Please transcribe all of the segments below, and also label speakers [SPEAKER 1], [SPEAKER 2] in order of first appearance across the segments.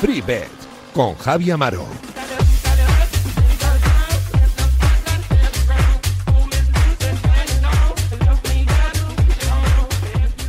[SPEAKER 1] FreeBet con Javi Amaro.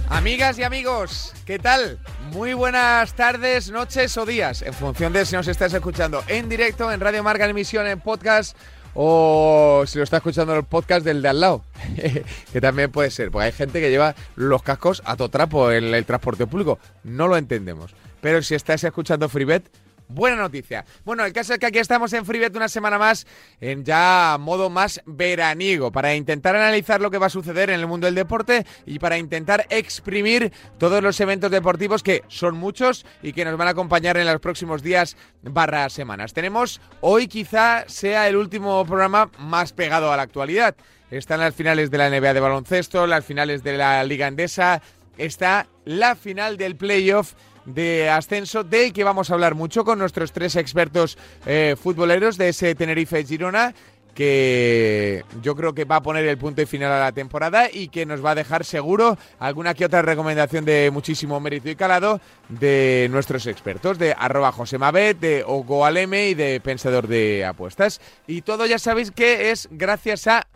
[SPEAKER 2] Amigas y amigos, ¿qué tal? Muy buenas tardes, noches o días, en función de si nos estás escuchando en directo, en Radio Marca, en emisión, en podcast o si lo está escuchando en el podcast del de al lado, que también puede ser, porque hay gente que lleva los cascos a todo trapo en el transporte público, no lo entendemos. Pero si estás escuchando FreeBet, buena noticia. Bueno, el caso es que aquí estamos en FreeBet una semana más, en ya modo más veraniego, para intentar analizar lo que va a suceder en el mundo del deporte y para intentar exprimir todos los eventos deportivos que son muchos y que nos van a acompañar en los próximos días barra semanas. Tenemos hoy quizá sea el último programa más pegado a la actualidad. Están las finales de la NBA de baloncesto, las finales de la Liga Endesa, está la final del playoff de ascenso del que vamos a hablar mucho con nuestros tres expertos eh, futboleros de ese Tenerife Girona que yo creo que va a poner el punto y final a la temporada y que nos va a dejar seguro alguna que otra recomendación de muchísimo mérito y calado de nuestros expertos, de arroba Josemabet, de Ogo Aleme y de Pensador de Apuestas. Y todo ya sabéis que es gracias a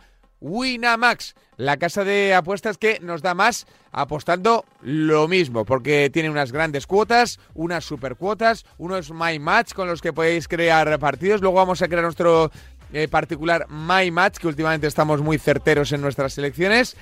[SPEAKER 2] Winamax, la casa de apuestas que nos da más apostando lo mismo, porque tiene unas grandes cuotas, unas super cuotas, unos My Match con los que podéis crear partidos. Luego vamos a crear nuestro eh, particular My Match, que últimamente estamos muy certeros en nuestras selecciones.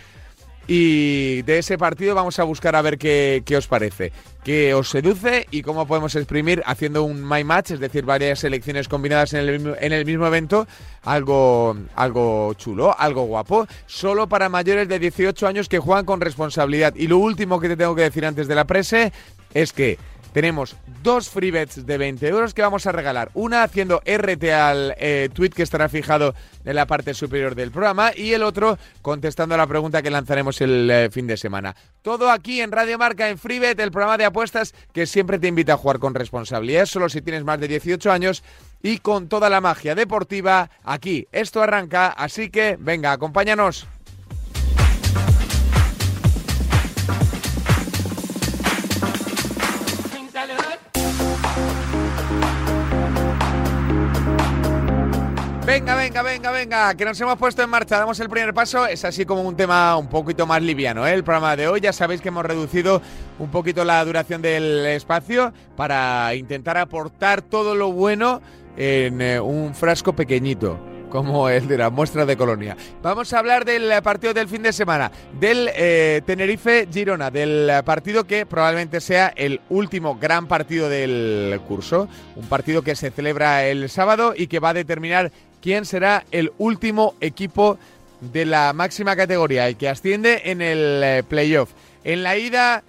[SPEAKER 2] Y de ese partido vamos a buscar a ver qué, os parece, qué os seduce y cómo podemos exprimir haciendo un My Match, es decir, varias selecciones combinadas en el mismo, en el mismo evento, algo, algo chulo, algo guapo, solo para mayores de 18 años que juegan con responsabilidad. Y lo último que te tengo que decir antes de la prese es que tenemos dos free bets de 20 euros que vamos a regalar. Una haciendo RT al eh, tweet que estará fijado en la parte superior del programa y el otro contestando a la pregunta que lanzaremos el eh, fin de semana. Todo aquí en Radio Marca, en FreeBet, el programa de apuestas que siempre te invita a jugar con responsabilidad, solo si tienes más de 18 años y con toda la magia deportiva aquí. Esto arranca, así que venga, acompáñanos. Venga, venga, venga, venga, que nos hemos puesto en marcha, damos el primer paso. Es así como un tema un poquito más liviano, ¿eh? el programa de hoy. Ya sabéis que hemos reducido un poquito la duración del espacio para intentar aportar todo lo bueno en eh, un frasco pequeñito como el de la muestra de Colonia. Vamos a hablar del partido del fin de semana, del eh, Tenerife-Girona, del partido que probablemente sea el último gran partido del curso, un partido que se celebra el sábado y que va a determinar quién será el último equipo de la máxima categoría, el que asciende en el eh, playoff. En la ida,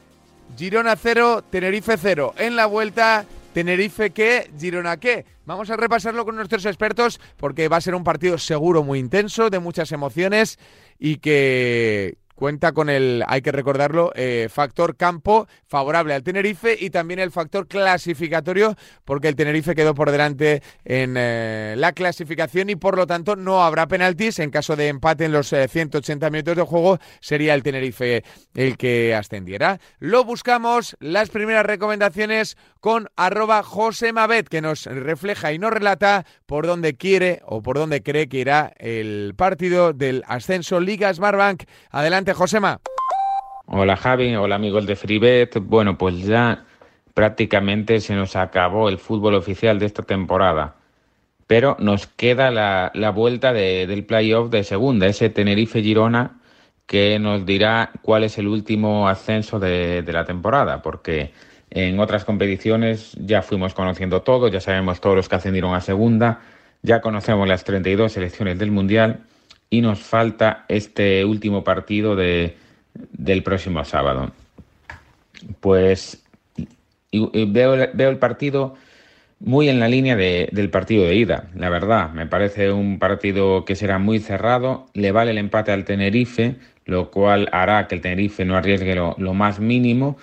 [SPEAKER 2] Girona 0, Tenerife 0. En la vuelta, Tenerife qué, Girona qué. Vamos a repasarlo con nuestros expertos porque va a ser un partido seguro muy intenso, de muchas emociones y que cuenta con el, hay que recordarlo, eh, factor campo favorable al Tenerife y también el factor clasificatorio, porque el Tenerife quedó por delante en eh, la clasificación y por lo tanto no habrá penaltis. En caso de empate en los 180 eh, minutos de juego, sería el Tenerife el que ascendiera. Lo buscamos, las primeras recomendaciones con arroba Josemabet, que nos refleja y nos relata por dónde quiere o por dónde cree que irá el partido del ascenso Liga Smartbank. Adelante, Josema.
[SPEAKER 3] Hola Javi, hola amigos de FreeBet. Bueno, pues ya prácticamente se nos acabó el fútbol oficial de esta temporada. Pero nos queda la, vuelta del playoff de segunda, ese Tenerife-Girona, que nos dirá cuál es el último ascenso de la temporada, porque en otras competiciones ya fuimos conociendo todo, ya sabemos todos los que ascendieron a segunda, ya conocemos las 32 selecciones del Mundial y nos falta este último partido de, del próximo sábado. Pues veo, veo el partido muy en la línea del partido de ida, la verdad. Me parece un partido que será muy cerrado, le vale el empate al Tenerife, lo cual hará que el Tenerife no arriesgue lo, lo más mínimo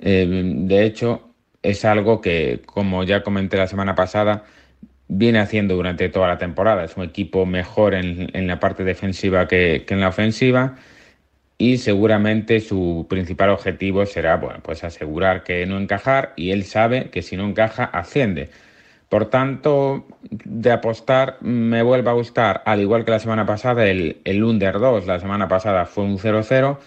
[SPEAKER 3] eh, de hecho, es algo que, como ya comenté la semana pasada, viene haciendo durante toda la temporada. Es un equipo mejor en, en la parte defensiva que, que, en la ofensiva y seguramente su principal objetivo será bueno, pues asegurar que no encajar y él sabe que si no encaja asciende. Por tanto, de apostar me vuelve a gustar, al igual que la semana pasada, el, el Under 2. La semana pasada fue un 0-0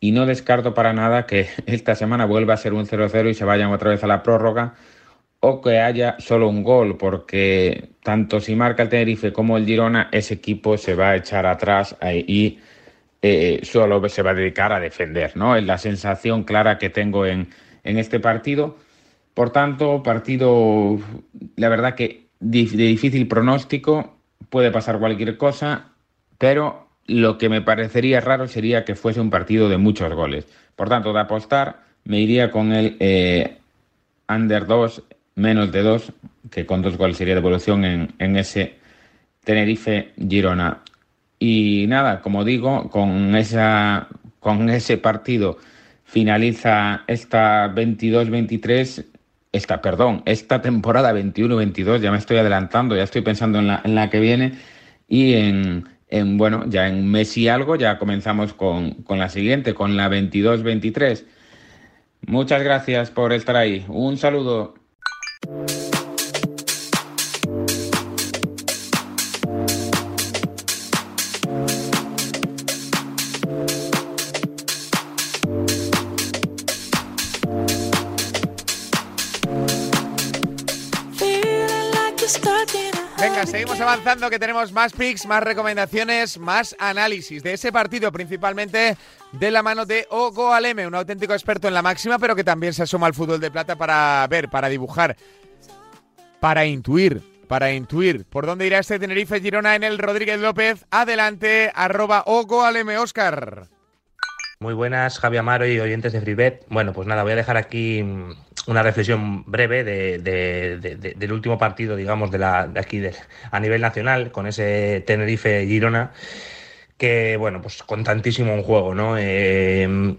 [SPEAKER 3] y no descarto para nada que esta semana vuelva a ser un 0-0 y se vayan otra vez a la prórroga o que haya solo un gol, porque tanto si marca el Tenerife como el Girona, ese equipo se va a echar atrás y eh, solo se va a dedicar a defender, ¿no? Es la sensación clara que tengo en, en este partido. Por tanto, partido, la verdad que de difícil pronóstico, puede pasar cualquier cosa, pero lo que me parecería raro sería que fuese un partido de muchos goles. Por tanto, de apostar, me iría con el eh, under 2 menos de dos, que con dos goles sería devolución en, en ese Tenerife-Girona. Y nada, como digo, con, esa, con ese partido finaliza esta 22-23, esta, perdón, esta temporada 21-22, ya me estoy adelantando, ya estoy pensando en la, en la que viene y en, en, bueno, ya en mes y algo ya comenzamos con, con la siguiente, con la 22-23. Muchas gracias por estar ahí. Un saludo.
[SPEAKER 2] Seguimos avanzando que tenemos más picks, más recomendaciones, más análisis de ese partido, principalmente de la mano de Ogo Aleme, un auténtico experto en la máxima, pero que también se asoma al fútbol de plata para ver, para dibujar, para intuir, para intuir por dónde irá este Tenerife Girona en el Rodríguez López. Adelante, arroba Ogo Oscar.
[SPEAKER 4] Muy buenas, Javi Amaro y oyentes de FreeBet. Bueno, pues nada, voy a dejar aquí una reflexión breve de, de, de, del último partido, digamos, de, la, aquí a nivel nacional, con ese Tenerife-Girona, que, bueno, pues con tantísimo en juego, ¿no? Eh,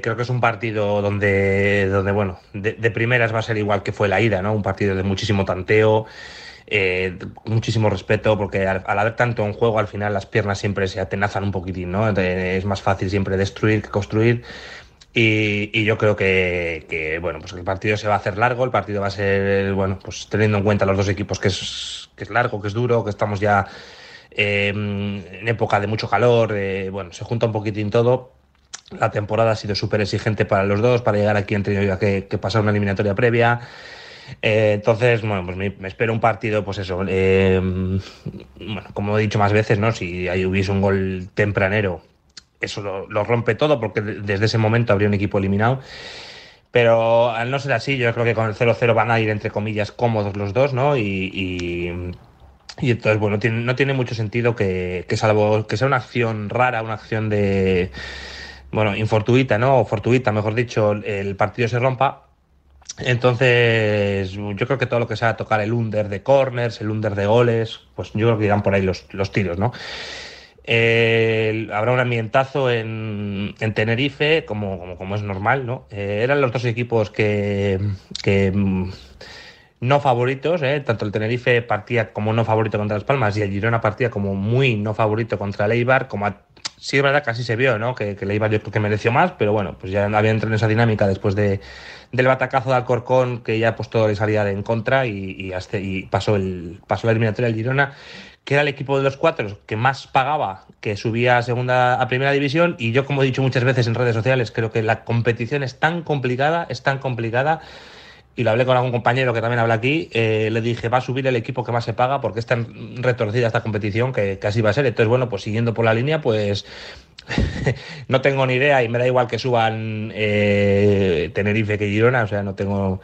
[SPEAKER 4] creo que es un partido donde, donde bueno, de, primeras va a ser igual que fue la ida, ¿no? Un partido de muchísimo tanteo, eh, muchísimo respeto, porque al, haber tanto en juego, al final las piernas siempre se atenazan un poquitín, ¿no? es más fácil siempre destruir que construir. Y, yo creo que, que, bueno, pues el partido se va a hacer largo, el partido va a ser, bueno, pues teniendo en cuenta los dos equipos que es, que es largo, que es duro, que estamos ya eh, en época de mucho calor, eh, bueno, se junta un poquitín todo. La temporada ha sido súper exigente para los dos, para llegar aquí han tenido que, que pasar una eliminatoria previa. Eh, entonces, bueno, pues me, me, espero un partido, pues eso, eh, bueno, como he dicho más veces, ¿no? Si ahí hubiese un gol tempranero eso lo, rompe todo porque desde ese momento habría un equipo eliminado. Pero al no ser así, yo creo que con el 0-0 van a ir, entre comillas, cómodos los dos, ¿no? Y, y, y entonces, bueno, tiene, no tiene mucho sentido que, que, salvo que sea una acción rara, una acción de, bueno, infortuita, ¿no? O fortuita, mejor dicho, el partido se rompa. Entonces, yo creo que todo lo que sea tocar el under de corners, el under de goles, pues yo creo que irán por ahí los, los tiros, ¿no? Habrá un ambientazo en, en Tenerife, como, como, como, es normal, ¿no? Eh, eran los dos equipos que, que mm, no favoritos, ¿eh? tanto el Tenerife partía como no favorito contra Las Palmas y el Girona partía como muy no favorito contra el Eibar, como a, sí es verdad que así se vio, ¿no? Que, que el Eibar yo creo que mereció más, pero bueno, pues ya había entrado en esa dinámica después de, del batacazo de Alcorcón, que ya pues todo le salía en contra y, y, hasta, y pasó, el, pasó la eliminatoria del Girona que era el equipo de los cuatro que más pagaba, que subía a segunda a primera división. Y yo, como he dicho muchas veces en redes sociales, creo que la competición es tan complicada, es tan complicada. Y lo hablé con algún compañero que también habla aquí, eh, le dije, va a subir el equipo que más se paga porque es tan retorcida esta competición que, así va a ser. Entonces, bueno, pues siguiendo por la línea, pues no tengo ni idea y me da igual que suban eh, Tenerife que Girona, o sea, no tengo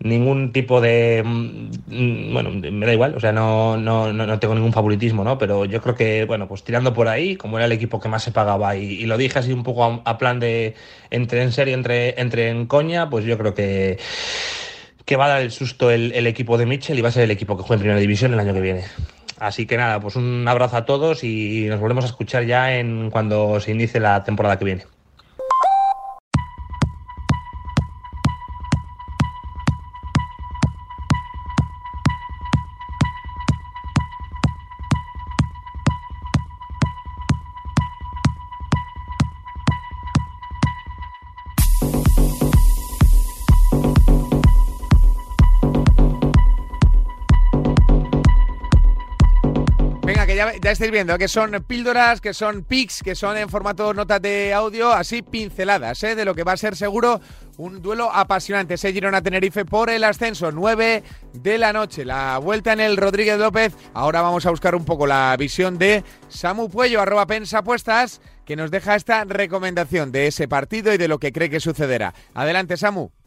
[SPEAKER 4] ningún tipo de mm, bueno me da igual o sea no, no, no tengo ningún favoritismo no pero yo creo que bueno pues tirando por ahí como era el equipo que más se pagaba y, lo dije así un poco a, plan de entre en serio entre entre en coña pues yo creo que que va a dar el susto el, el equipo de Mitchell y va a ser el equipo que juegue en primera división el año que viene Así que nada, pues un abrazo a todos y nos volvemos a escuchar ya en cuando se inicie la temporada que viene.
[SPEAKER 2] Ya, estáis viendo que son píldoras, que son pics, que son en formato notas de audio, así pinceladas, ¿eh? de lo que va a ser seguro un duelo apasionante. Se Girona Tenerife por el ascenso, 9 de la noche. La vuelta en el Rodríguez López. Ahora vamos a buscar un poco la visión de Samu Puello, arroba pensapuestas, que nos deja esta recomendación de ese partido y de lo que cree que sucederá. Adelante, Samu.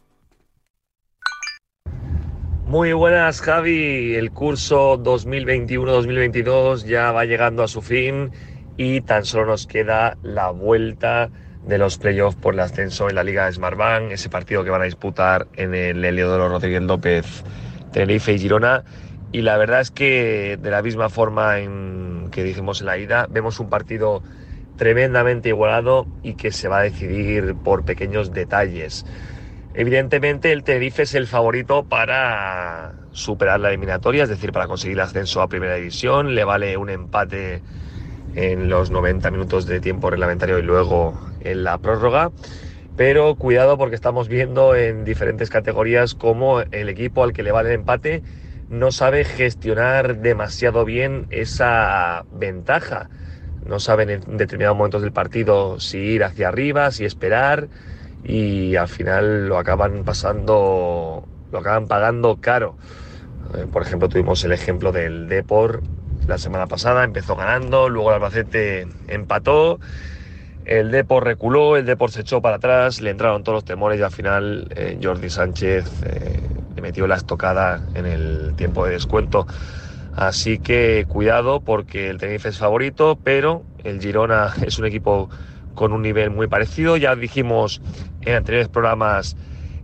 [SPEAKER 5] Muy buenas, Javi. El curso 2021-2022 ya va llegando a su fin y tan solo nos queda la vuelta de los playoffs por el ascenso en la Liga de Smartbank, ese partido que van a disputar en el Heliodoro Rodríguez López, Tenerife y Girona. Y la verdad es que de la misma forma en que dijimos en la ida, vemos un partido tremendamente igualado y que se va a decidir por pequeños detalles. Evidentemente el Tenerife es el favorito para superar la eliminatoria, es decir, para conseguir el ascenso a Primera División. Le vale un empate en los 90 minutos de tiempo reglamentario y luego en la prórroga. Pero cuidado porque estamos viendo en diferentes categorías cómo el equipo al que le vale el empate no sabe gestionar demasiado bien esa ventaja. No saben en determinados momentos del partido si ir hacia arriba, si esperar y al final lo acaban pasando, lo acaban pagando caro. Eh, por ejemplo, tuvimos el ejemplo del Depor la semana pasada, empezó ganando, luego el Albacete empató, el Depor reculó, el Depor se echó para atrás, le entraron todos los temores y al final eh, Jordi Sánchez eh, le metió la estocada en el tiempo de descuento. Así que cuidado porque el Tenerife es favorito, pero el Girona es un equipo con un nivel muy parecido. Ya dijimos en anteriores programas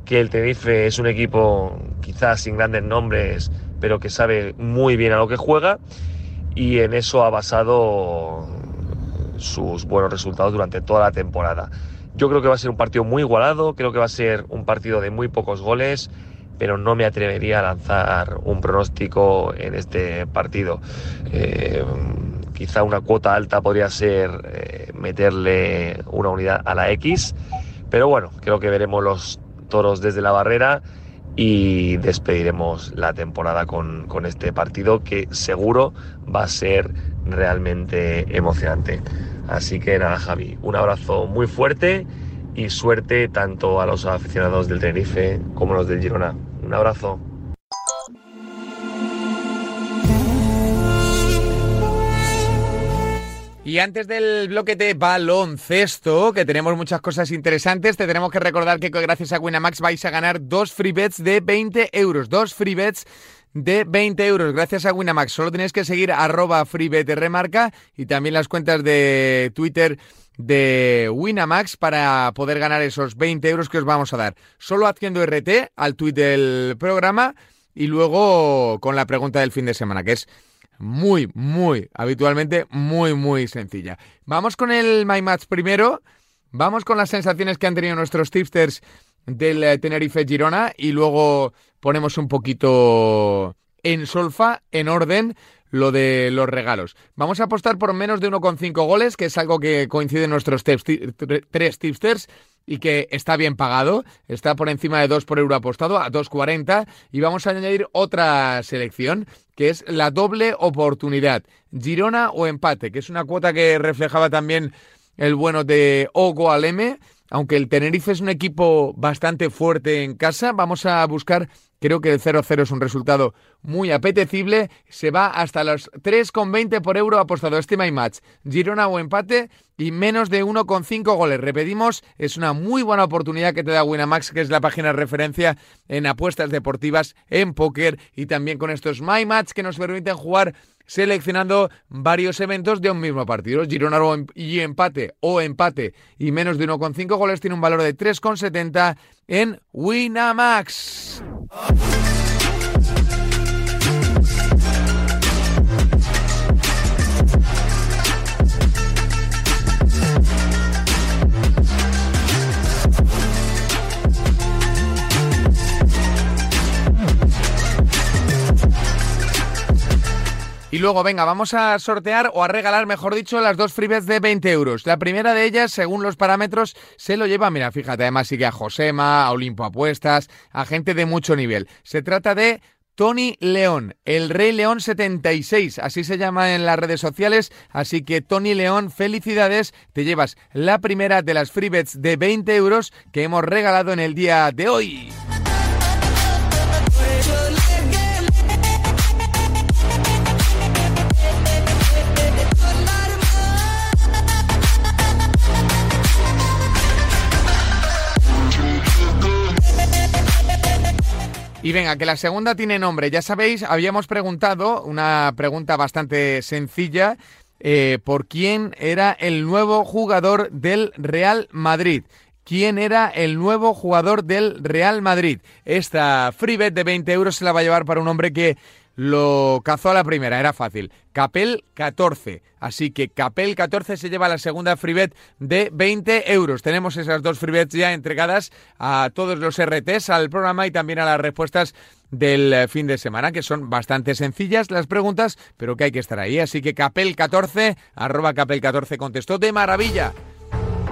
[SPEAKER 5] que el Tenerife es un equipo quizás sin grandes nombres, pero que sabe muy bien a lo que juega y en eso ha basado sus buenos resultados durante toda la temporada. Yo creo que va a ser un partido muy igualado, creo que va a ser un partido de muy pocos goles, pero no me atrevería a lanzar un pronóstico en este partido. Eh, quizá una cuota alta podría ser eh, meterle una unidad a la X, pero bueno, creo que veremos los toros desde la barrera y despediremos la temporada con, con este partido que seguro va a ser realmente emocionante. Así que nada, Javi, un abrazo muy fuerte y suerte tanto a los aficionados del Tenerife como a los del Girona. Un abrazo.
[SPEAKER 2] Y antes del bloque de baloncesto, que tenemos muchas cosas interesantes, te tenemos que recordar que gracias a Winamax vais a ganar dos free bets de 20 euros. Dos free bets de 20 euros gracias a Winamax. Solo tenéis que seguir arroba remarca y también las cuentas de Twitter de Winamax para poder ganar esos 20 euros que os vamos a dar. Solo haciendo RT al tweet del programa y luego con la pregunta del fin de semana, que es muy, muy, habitualmente muy, muy sencilla. Vamos con el My Match primero. Vamos con las sensaciones que han tenido nuestros tipsters del eh, Tenerife Girona y luego ponemos un poquito en solfa, en orden, lo de los regalos. Vamos a apostar por menos de 1,5 goles, que es algo que coincide en nuestros tres tipsters y que está bien pagado, está por encima de 2 por euro apostado a 2.40 y vamos a añadir otra selección que es la doble oportunidad, Girona o empate, que es una cuota que reflejaba también el bueno de Ogo Aleme, aunque el Tenerife es un equipo bastante fuerte en casa, vamos a buscar Creo que el 0-0 es un resultado muy apetecible. Se va hasta los 3,20 por euro apostado. Estima y match. Girona o empate y menos de 1,5 goles. Repetimos, es una muy buena oportunidad que te da Winamax, que es la página de referencia en apuestas deportivas, en póker y también con estos My Match que nos permiten jugar seleccionando varios eventos de un mismo partido. Girona em-, y empate o empate y menos de 1,5 goles tiene un valor de 3,70 en Winamax. Y luego, venga, vamos a sortear o a regalar, mejor dicho, las dos freebets de 20 euros. La primera de ellas, según los parámetros, se lo lleva, mira, fíjate, además sigue a Josema, a Olimpo Apuestas, a gente de mucho nivel. Se trata de Tony León, el Rey León 76, así se llama en las redes sociales. Así que Tony León, felicidades, te llevas la primera de las free bets de 20 euros que hemos regalado en el día de hoy. Y venga, que la segunda tiene nombre. Ya sabéis, habíamos preguntado una pregunta bastante sencilla eh, por quién era el nuevo jugador del Real Madrid. ¿Quién era el nuevo jugador del Real Madrid? Esta free bet de 20 euros se la va a llevar para un hombre que lo cazó a la primera, era fácil. Capel 14. Así que Capel 14 se lleva la segunda freebet de 20 euros. Tenemos esas dos freebets ya entregadas a todos los RTs, al programa y también a las respuestas del fin de semana, que son bastante sencillas las preguntas, pero que hay que estar ahí. Así que Capel 14, arroba Capel 14 contestó de maravilla.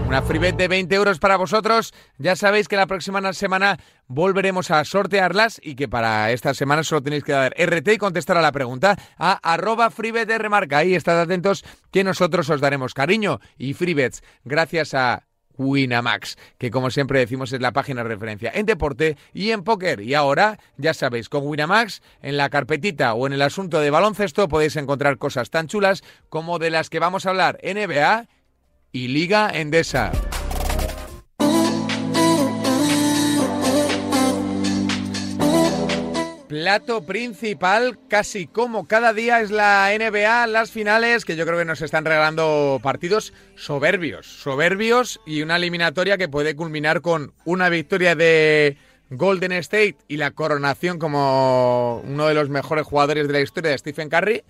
[SPEAKER 2] Una freebet de 20 euros para vosotros. Ya sabéis que la próxima semana volveremos a sortearlas y que para esta semana solo tenéis que dar RT y contestar a la pregunta a arroba freebet de remarca. Ahí estad atentos que nosotros os daremos cariño y freebets gracias a Winamax, que como siempre decimos es la página de referencia en deporte y en póker. Y ahora, ya sabéis, con Winamax, en la carpetita o en el asunto de baloncesto podéis encontrar cosas tan chulas como de las que vamos a hablar NBA y Liga Endesa. Plato principal, casi como cada día es la NBA, las finales, que yo creo que nos están regalando partidos soberbios, soberbios y una eliminatoria que puede culminar con una victoria de Golden State y la coronación como uno de los mejores jugadores de la historia de Stephen Curry,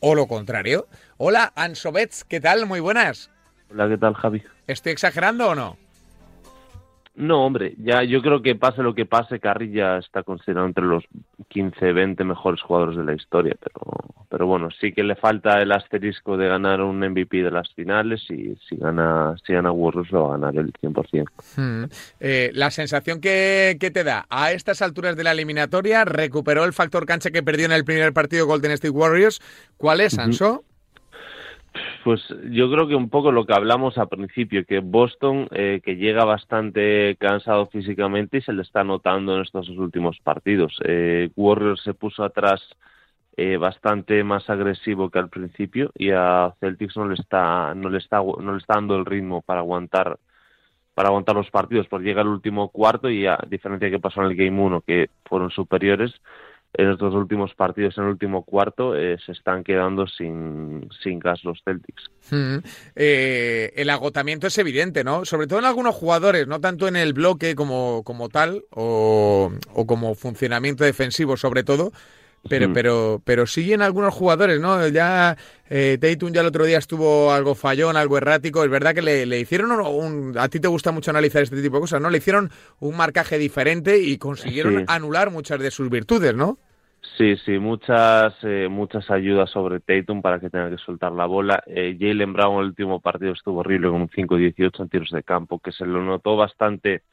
[SPEAKER 2] o lo contrario. Hola, Ansobets, ¿qué tal? Muy buenas.
[SPEAKER 6] Hola, ¿qué tal, Javi?
[SPEAKER 2] ¿Estoy exagerando o no?
[SPEAKER 6] No, hombre, ya yo creo que pase lo que pase, Carri ya está considerado entre los 15, 20 mejores jugadores de la historia, pero, pero bueno, sí que le falta el asterisco de ganar un MVP de las finales y si gana, si gana Warriors lo va a ganar el 100%.
[SPEAKER 2] Hmm. Eh, la sensación que, te da a estas alturas de la eliminatoria, recuperó el factor cancha que perdió en el primer partido Golden State Warriors. ¿Cuál es, Anso?
[SPEAKER 6] Pues yo creo que un poco lo que hablamos al principio, que Boston, eh, que llega bastante cansado físicamente y se le está notando en estos últimos partidos. Eh, Warriors se puso atrás eh, bastante más agresivo que al principio y a Celtics no le está no le está no le está dando el ritmo para aguantar para aguantar los partidos, porque llega el último cuarto y a diferencia que pasó en el Game 1, que fueron superiores, en estos últimos partidos, en el último cuarto, eh, se están quedando sin, sin gas los Celtics.
[SPEAKER 2] Mm. Eh, el agotamiento es evidente, ¿no? Sobre todo en algunos jugadores, no tanto en el bloque como, como tal o, o como funcionamiento defensivo sobre todo, pero, mm. pero, pero sí en algunos jugadores, ¿no? Ya eh, Tatum ya el otro día estuvo algo fallón, algo errático. Es verdad que le, hicieron un, A ti te gusta mucho analizar este tipo de cosas, ¿no? Le hicieron un marcaje diferente y consiguieron anular muchas de sus virtudes, ¿no?
[SPEAKER 6] Sí, sí, muchas, eh, muchas ayudas sobre Tatum para que tenga que soltar la bola. Eh, Jalen Brown el último partido estuvo horrible con un 5-18 en tiros de campo, que se lo notó bastante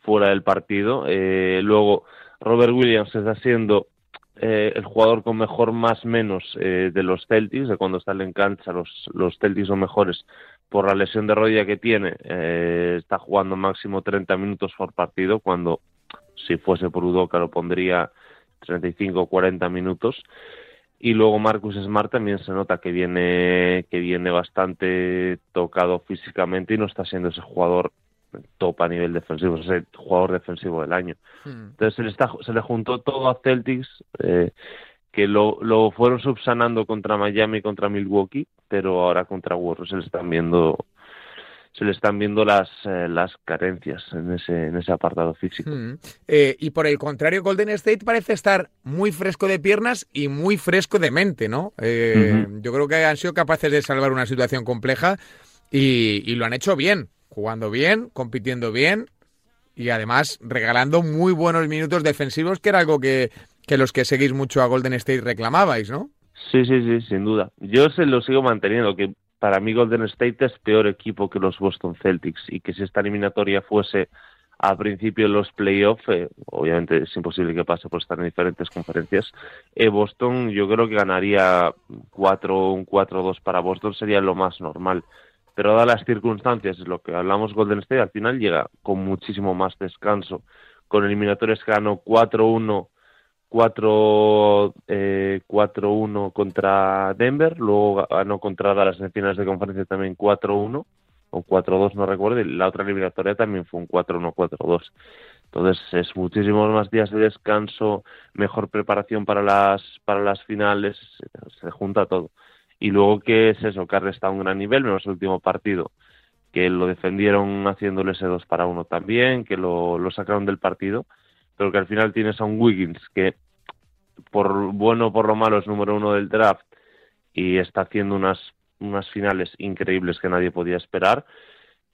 [SPEAKER 6] fuera del partido. Eh, luego, Robert Williams está siendo eh, el jugador con mejor más menos eh, de los Celtics, de cuando sale en cancha los, los Celtics son mejores por la lesión de rodilla que tiene, eh, está jugando máximo 30 minutos por partido, cuando si fuese por Udoca lo pondría 35 o 40 minutos. Y luego Marcus Smart también se nota que viene, que viene bastante tocado físicamente y no está siendo ese jugador top a nivel defensivo, es el jugador defensivo del año. Hmm. Entonces se le, está, se le juntó todo a Celtics, eh, que lo, lo fueron subsanando contra Miami y contra Milwaukee, pero ahora contra Warriors se le están viendo se le están viendo las, eh, las carencias en ese, en ese apartado físico. Hmm.
[SPEAKER 2] Eh, y por el contrario, Golden State parece estar muy fresco de piernas y muy fresco de mente, ¿no? Yo creo que han sido capaces de salvar una situación compleja y, y lo han hecho bien jugando bien, compitiendo bien y además regalando muy buenos minutos defensivos, que era algo que, los que seguís mucho a Golden State reclamabais, ¿no?
[SPEAKER 6] Sí, sí, sí, sin duda. Yo se lo sigo manteniendo, que para mí Golden State es peor equipo que los Boston Celtics y que si esta eliminatoria fuese a principio los playoffs, eh, obviamente es imposible que pase por estar en diferentes conferencias, eh, Boston yo creo que ganaría 4, un 4-2 para Boston sería lo más normal. Pero dadas las circunstancias, lo que hablamos Golden State, al final llega con muchísimo más descanso. Con eliminatorios que ganó 4-1 4-1 eh, contra Denver, luego ganó contra Dallas en finales de conferencia también 4-1 o 4-2, no recuerdo, y la otra eliminatoria también fue un 4-1, 4-2. Entonces es muchísimos más días de descanso, mejor preparación para las para las finales, se junta todo. Y luego que es eso, que está a un gran nivel, menos el último partido, que lo defendieron haciéndole ese 2 para 1 también, que lo, sacaron del partido, pero que al final tienes a un Wiggins que por bueno o por lo malo es número uno del draft y está haciendo unas, unas finales increíbles que nadie podía esperar.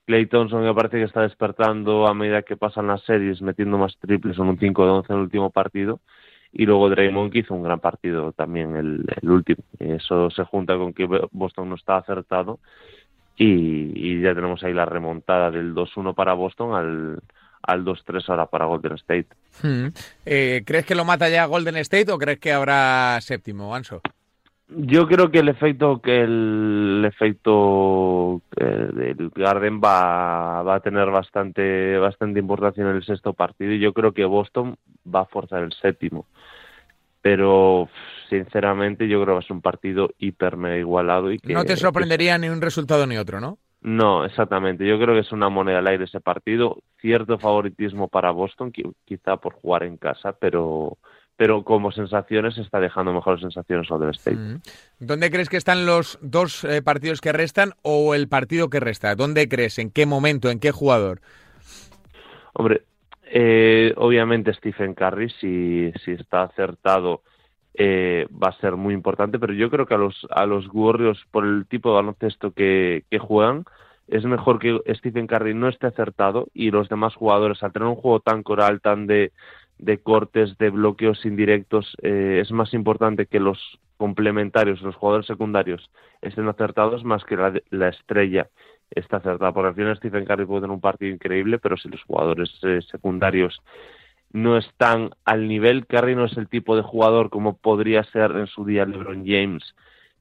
[SPEAKER 6] Clay Thompson me parece que está despertando a medida que pasan las series, metiendo más triples, son un 5 de 11 en el último partido. Y luego Draymond que hizo un gran partido también el, el último. Eso se junta con que Boston no está acertado y, ya tenemos ahí la remontada del 2-1 para Boston al, al 2-3 ahora para Golden State.
[SPEAKER 2] Hmm. Eh, ¿Crees que lo mata ya Golden State o crees que habrá séptimo, Anso?
[SPEAKER 6] Yo creo que el efecto que el efecto eh, del Garden va, va a tener bastante bastante importancia en el sexto partido y yo creo que Boston va a forzar el séptimo. Pero sinceramente yo creo que va a ser un partido hiper mega igualado y que
[SPEAKER 2] no te sorprendería ni un resultado ni otro, ¿no?
[SPEAKER 6] No, exactamente. Yo creo que es una moneda al aire ese partido. Cierto favoritismo para Boston, quizá por jugar en casa, pero, pero como sensaciones está dejando mejores sensaciones Golden State. Mm.
[SPEAKER 2] ¿Dónde crees que están los dos eh, partidos que restan o el partido que resta? ¿Dónde crees? ¿En qué momento? ¿En qué jugador?
[SPEAKER 6] Hombre, eh, obviamente Stephen Curry, si, si está acertado eh, va a ser muy importante, pero yo creo que a los, a los Warriors, por el tipo de baloncesto que, que juegan, es mejor que Stephen Curry no esté acertado y los demás jugadores, al tener un juego tan coral, tan de, de cortes, de bloqueos indirectos, eh, es más importante que los complementarios, los jugadores secundarios, estén acertados más que la, la estrella está acertada. Porque al final Stephen Curry puede tener un partido increíble, pero si los jugadores eh, secundarios no están al nivel. Curry no es el tipo de jugador como podría ser en su día LeBron James,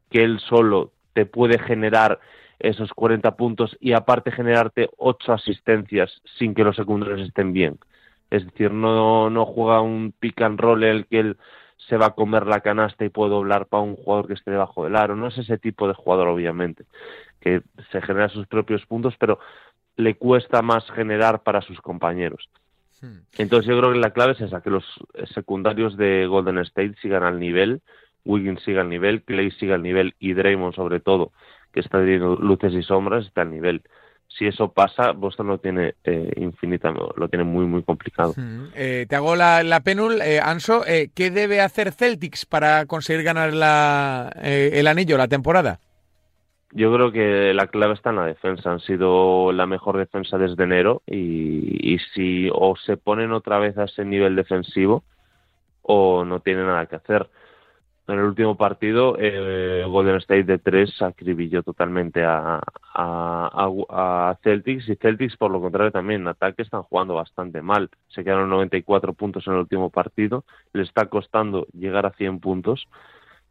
[SPEAKER 6] que él solo te puede generar esos 40 puntos y aparte generarte 8 asistencias sin que los secundarios estén bien. Es decir, no, no juega un pick and roll en el que él se va a comer la canasta y puede doblar para un jugador que esté debajo del aro. No es ese tipo de jugador, obviamente, que se genera sus propios puntos, pero le cuesta más generar para sus compañeros. Hmm. Entonces yo creo que la clave es esa, que los secundarios de Golden State sigan al nivel, Wiggins siga al nivel, Clay siga al nivel y Draymond sobre todo, que está teniendo luces y sombras, está al nivel. Si eso pasa, Boston lo tiene eh, infinita, lo tiene muy muy complicado. Hmm.
[SPEAKER 2] Eh, te hago la, la penul, eh, Anso, eh, ¿qué debe hacer Celtics para conseguir ganar la, el anillo, la temporada?
[SPEAKER 6] Yo creo que la clave está en la defensa. Han sido la mejor defensa desde enero y, si o se ponen otra vez a ese nivel defensivo o no tienen nada que hacer. En el último partido, eh, Golden State de 3 acribilló totalmente a, a, Celtics y Celtics, por lo contrario, también en ataque están jugando bastante mal. Se quedaron 94 puntos en el último partido. Le está costando llegar a 100 puntos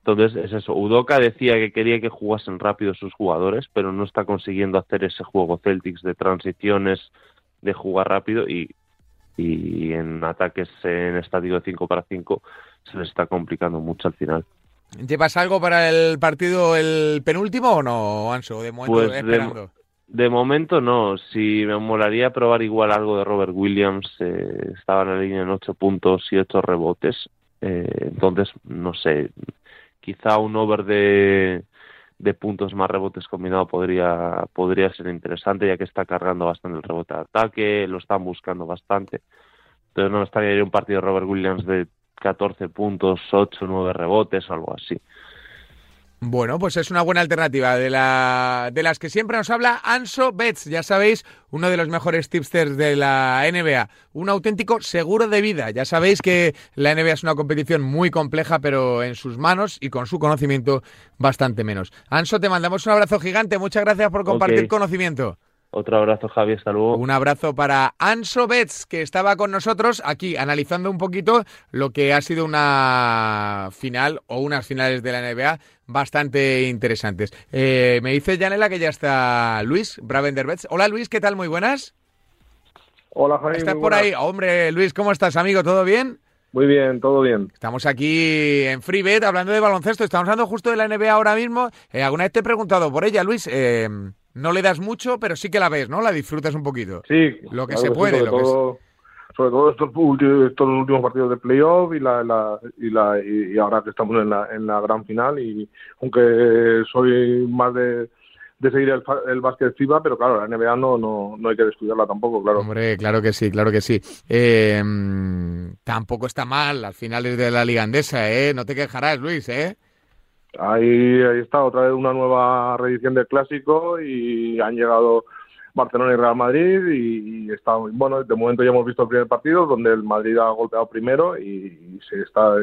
[SPEAKER 6] entonces es eso. Udoca decía que quería que jugasen rápido sus jugadores, pero no está consiguiendo hacer ese juego Celtics de transiciones, de jugar rápido y, y en ataques en estadio de 5 para 5 se les está complicando mucho al final.
[SPEAKER 2] ¿Llevas algo para el partido el penúltimo o no, Anso? De momento
[SPEAKER 6] pues esperando. De, momento no. Si me molaría probar igual algo de Robert Williams, eh, estaba en la línea en 8 puntos y 8 rebotes. Eh, entonces, no sé, quizá un over de, de puntos más rebotes combinado podría, podría ser interesante, ya que está cargando bastante el rebote de ataque, lo están buscando bastante. Entonces no estaría un partido de Robert Williams de 14 puntos, 8, 9 rebotes o algo así.
[SPEAKER 2] Bueno, pues es una buena alternativa de, la, de las que siempre nos habla Anso Betts, ya sabéis, uno de los mejores tipsters de la NBA, un auténtico seguro de vida. Ya sabéis que la NBA es una competición muy compleja, pero en sus manos y con su conocimiento bastante menos. Anso, te mandamos un abrazo gigante, muchas gracias por compartir conocimiento.
[SPEAKER 6] Otro abrazo, Javi, hasta luego.
[SPEAKER 2] Un abrazo para Anso Betts, que estaba con nosotros aquí analizando un poquito lo que ha sido una final o unas finales de la NBA bastante interesantes. Eh, me dice Janela que ya está Luis Bravender Betts. Hola Luis, ¿qué tal? Muy buenas.
[SPEAKER 7] Hola Javi.
[SPEAKER 2] ¿Estás por ahí? Hombre, Luis, ¿cómo estás, amigo? ¿Todo bien?
[SPEAKER 7] Muy bien, todo bien.
[SPEAKER 2] Estamos aquí en FreeBet hablando de baloncesto. Estamos hablando justo de la NBA ahora mismo. Eh, alguna vez te he preguntado por ella, Luis. Eh, no le das mucho, pero sí que la ves, ¿no? La disfrutas un poquito.
[SPEAKER 7] Sí.
[SPEAKER 2] Lo que se puede.
[SPEAKER 7] sobre,
[SPEAKER 2] lo que
[SPEAKER 7] todo, sobre todo estos últimos, estos últimos partidos de playoff y, la, la, y, la, y ahora que estamos en la, en la gran final. Y aunque soy más de, de seguir el, el básquet FIBA, pero claro, la NBA no, no, no hay que descuidarla tampoco, claro.
[SPEAKER 2] Hombre, claro que sí, claro que sí. Eh, tampoco está mal las finales de la Liga Andesa, ¿eh? No te quejarás, Luis, ¿eh?
[SPEAKER 7] Ahí, ahí está otra vez una nueva reedición del clásico y han llegado Barcelona y Real Madrid y, y está bueno de momento ya hemos visto el primer partido donde el Madrid ha golpeado primero y, se está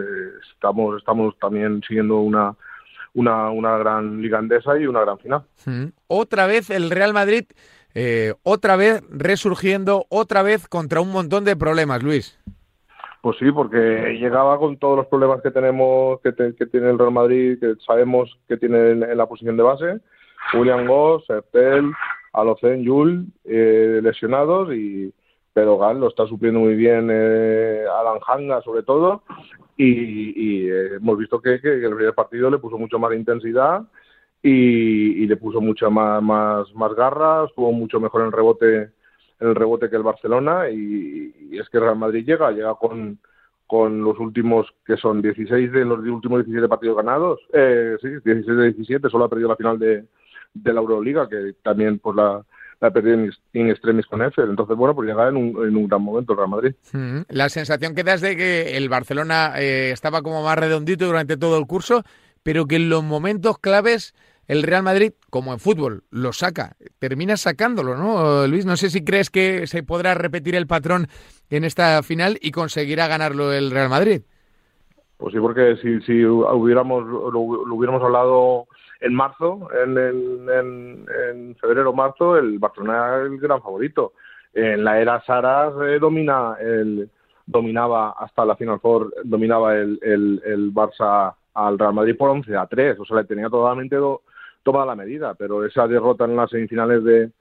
[SPEAKER 7] estamos estamos también siguiendo una una, una gran liga andesa y una gran final.
[SPEAKER 2] Mm. Otra vez el Real Madrid, eh, otra vez resurgiendo, otra vez contra un montón de problemas, Luis.
[SPEAKER 7] Pues sí, porque llegaba con todos los problemas que tenemos, que, te, que tiene el Real Madrid, que sabemos que tiene en, en la posición de base. William Goss, Ertel, Alocen, Yul, eh, lesionados y pero Gal lo está supliendo muy bien eh, Alan Hanga sobre todo y, eh, hemos visto que, que, el primer partido le puso mucho más intensidad y, y le puso mucha más, más, más garra, estuvo mucho mejor en rebote en el rebote que el Barcelona y, y es que Real Madrid llega, llega con, con los últimos que son 16 de los últimos 17 partidos ganados, eh, sí, 16 de 17, solo ha perdido la final de, de la Euroliga, que también pues la, la perdido en, extremis con Eiffel. Entonces, bueno, pues llega en un, en un gran momento el Real Madrid.
[SPEAKER 2] Mm, la sensación que das de que el Barcelona eh, estaba como más redondito durante todo el curso, pero que en los momentos claves el Real Madrid, como en fútbol, lo saca, termina sacándolo, ¿no? Luis, no sé si crees que se podrá repetir el patrón en esta final y conseguirá ganarlo el Real Madrid.
[SPEAKER 7] Pues sí, porque si, si hubiéramos lo, lo hubiéramos hablado en marzo, en, en, en, en febrero marzo, el Barcelona era el gran favorito. En la era Saras eh, domina el dominaba hasta la final four, dominaba el, el, el Barça al Real Madrid por 11 a 3, o sea, le tenía totalmente do, tomada la medida, pero esa derrota en las semifinales de,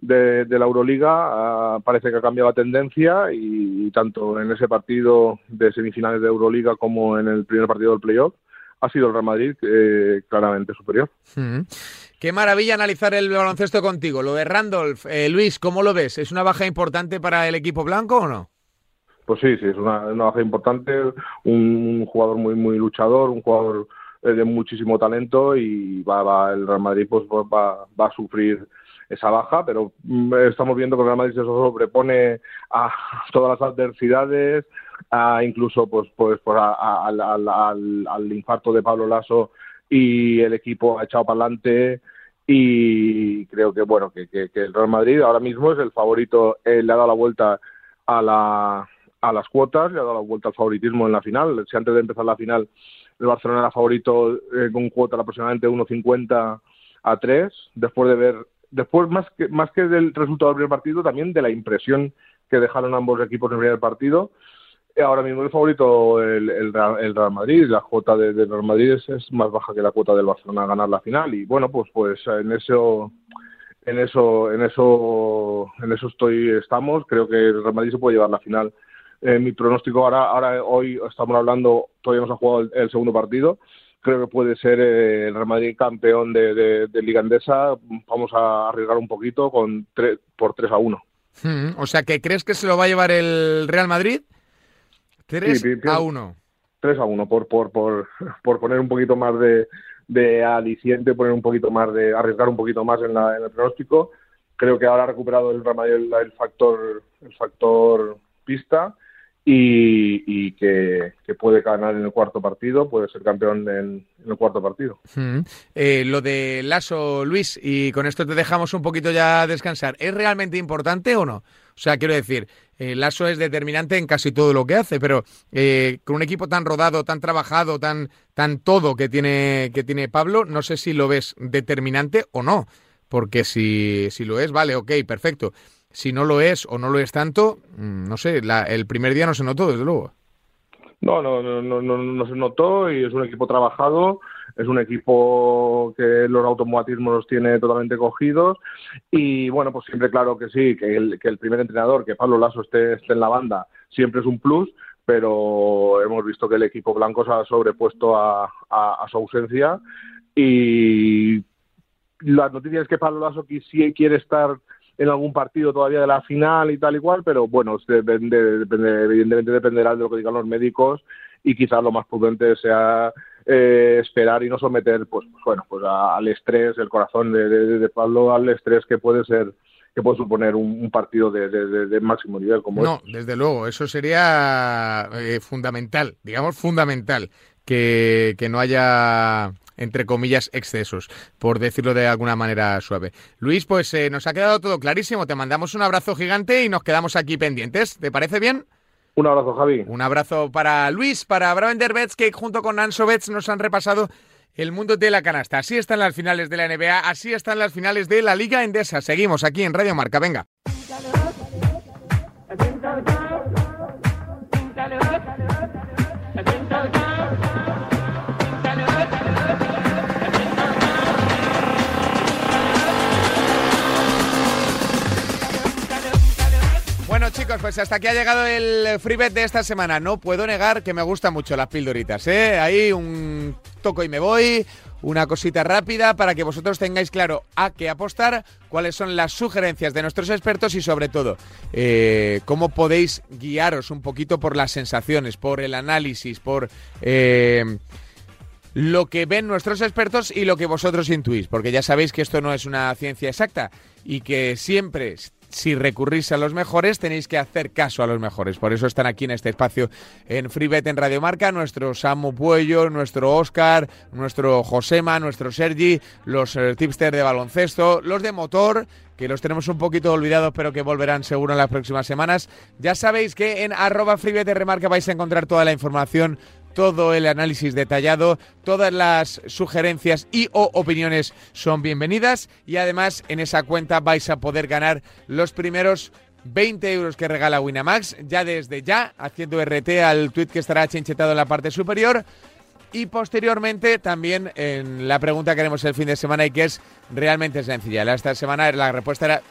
[SPEAKER 7] de, de la Euroliga uh, parece que ha cambiado la tendencia y, y, tanto en ese partido de semifinales de Euroliga como en el primer partido del playoff ha sido el Real Madrid eh, claramente superior.
[SPEAKER 2] Mm. Qué maravilla analizar el baloncesto contigo. Lo de Randolph, eh, Luis, ¿cómo lo ves? ¿Es una baja importante para el equipo blanco o no?
[SPEAKER 7] Pues sí, sí, es una, una baja importante, un jugador muy muy luchador, un jugador eh, de muchísimo talento y va, va el Real Madrid pues va, va a sufrir esa baja, pero mm, estamos viendo que el Real Madrid se sobrepone a todas las adversidades, a incluso pues pues, pues a, al, al, al, infarto de Pablo Lasso y el equipo ha echado para adelante y creo que bueno que, que, que, el Real Madrid ahora mismo es el favorito, eh, le ha dado la vuelta a la a las cuotas, le ha dado la vuelta al favoritismo en la final. Si antes de empezar la final el Barcelona era favorito eh, con cuota de aproximadamente 1.50 a 3, después de ver después más que más que del resultado del primer partido también de la impresión que dejaron ambos equipos en el primer partido ahora mismo el favorito el, el, Real Madrid la cuota del de Real Madrid es, más baja que la cuota del Barcelona a ganar la final y bueno pues pues en eso en eso en eso en eso estoy estamos creo que el Real Madrid se puede llevar la final eh, mi pronóstico ahora ahora hoy estamos hablando todavía no se ha jugado el, segundo partido creo que puede ser eh, el Real Madrid campeón de, de, de, Liga Andesa. Vamos a arriesgar un poquito con tre por 3 a 1.
[SPEAKER 2] Hmm, o sea, ¿que crees que se lo va a llevar el Real Madrid? 3 sí, a 1.
[SPEAKER 7] 3 a 1, por, por, por, por poner un poquito más de, de aliciente, poner un poquito más de, arriesgar un poquito más en, la, en el pronóstico. Creo que ahora ha recuperado el el, el factor, el factor pista y, y que, que, puede ganar en el cuarto partido, puede ser campeón en, en el cuarto partido.
[SPEAKER 2] Mm. Eh, lo de Lasso, Luis, y con esto te dejamos un poquito ya descansar, ¿es realmente importante o no? O sea, quiero decir, eh, Lasso es determinante en casi todo lo que hace, pero eh, con un equipo tan rodado, tan trabajado, tan, tan todo que tiene, que tiene Pablo, no sé si lo ves determinante o no porque si, si lo es, vale, ok, perfecto. Si no lo es o no lo es tanto, mm, no sé, la, el primer día no se notó, desde luego.
[SPEAKER 7] No, no, no, no, no, no se notó y es un equipo trabajado, es un equipo que los automatismos los tiene totalmente cogidos y bueno, pues siempre claro que sí, que el, que el primer entrenador, que Pablo Lasso esté, esté en la banda, siempre es un plus, pero hemos visto que el equipo blanco se ha sobrepuesto a, a, su ausencia y la noticia es que Pablo Lasso sí quiere estar en algún partido todavía de la final y tal y cual, pero bueno, depende, depende, evidentemente dependerá de lo que digan los médicos y quizás lo más prudente sea eh, esperar y no someter, pues, pues bueno, pues a, al estrés, el corazón de, de, de, Pablo al estrés que puede ser que puede suponer un, un partido de, de, máximo nivel como
[SPEAKER 2] no,
[SPEAKER 7] este.
[SPEAKER 2] desde luego, eso sería eh, fundamental, digamos fundamental que, que no haya entre comillas, excesos, por decirlo de alguna manera suave. Luis, pues eh, nos ha quedado todo clarísimo. Te mandamos un abrazo gigante y nos quedamos aquí pendientes. ¿Te parece bien?
[SPEAKER 7] Un abrazo, Javi.
[SPEAKER 2] Un abrazo para Luis, para Bravender Bets, que junto con Anso Bets nos han repasado el mundo de la canasta. Así están las finales de la NBA, así están las finales de la Liga Endesa. Seguimos aquí en Radio Marca. Venga. Chicos, pues hasta aquí ha llegado el free bet de esta semana. No puedo negar que me gustan mucho las pildoritas, ¿eh? Ahí un toco y me voy, una cosita rápida para que vosotros tengáis claro a qué apostar, cuáles son las sugerencias de nuestros expertos y sobre todo eh, cómo podéis guiaros un poquito por las sensaciones, por el análisis, por... Eh, lo que ven nuestros expertos y lo que vosotros intuís, porque ya sabéis que esto no es una ciencia exacta y que siempre si recurrís a los mejores, tenéis que hacer caso a los mejores. Por eso están aquí en este espacio en FreeBet en Radio Marca, nuestro Samu Puello, nuestro Oscar, nuestro Josema, nuestro Sergi, los eh, tipsters de baloncesto, los de motor, que los tenemos un poquito olvidados, pero que volverán seguro en las próximas semanas. Ya sabéis que en arroba FreeBet Remarca vais a encontrar toda la información todo el análisis detallado, todas las sugerencias y o opiniones son bienvenidas y además en esa cuenta vais a poder ganar los primeros 20 euros que regala Winamax, ya desde ya, haciendo RT al tweet que estará chinchetado en la parte superior. Y posteriormente también en la pregunta que haremos el fin de semana y que es realmente sencilla. Esta semana la respuesta era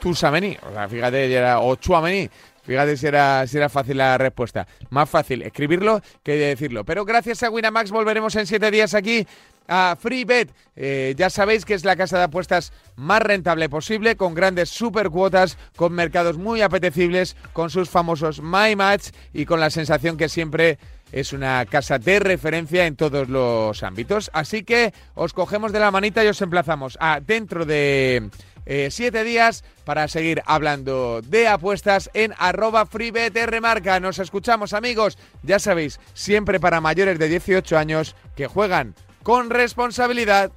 [SPEAKER 2] Tusameni, o sea, fíjate, era o Chuameni. Fíjate si era, si era fácil la respuesta. Más fácil escribirlo que decirlo. Pero gracias a Winamax volveremos en siete días aquí a FreeBet. Eh, ya sabéis que es la casa de apuestas más rentable posible, con grandes super cuotas, con mercados muy apetecibles, con sus famosos My Match y con la sensación que siempre es una casa de referencia en todos los ámbitos. Así que os cogemos de la manita y os emplazamos a dentro de eh, siete días para seguir hablando de apuestas en arroba remarca. Nos escuchamos amigos, ya sabéis, siempre para mayores de 18 años que juegan con responsabilidad.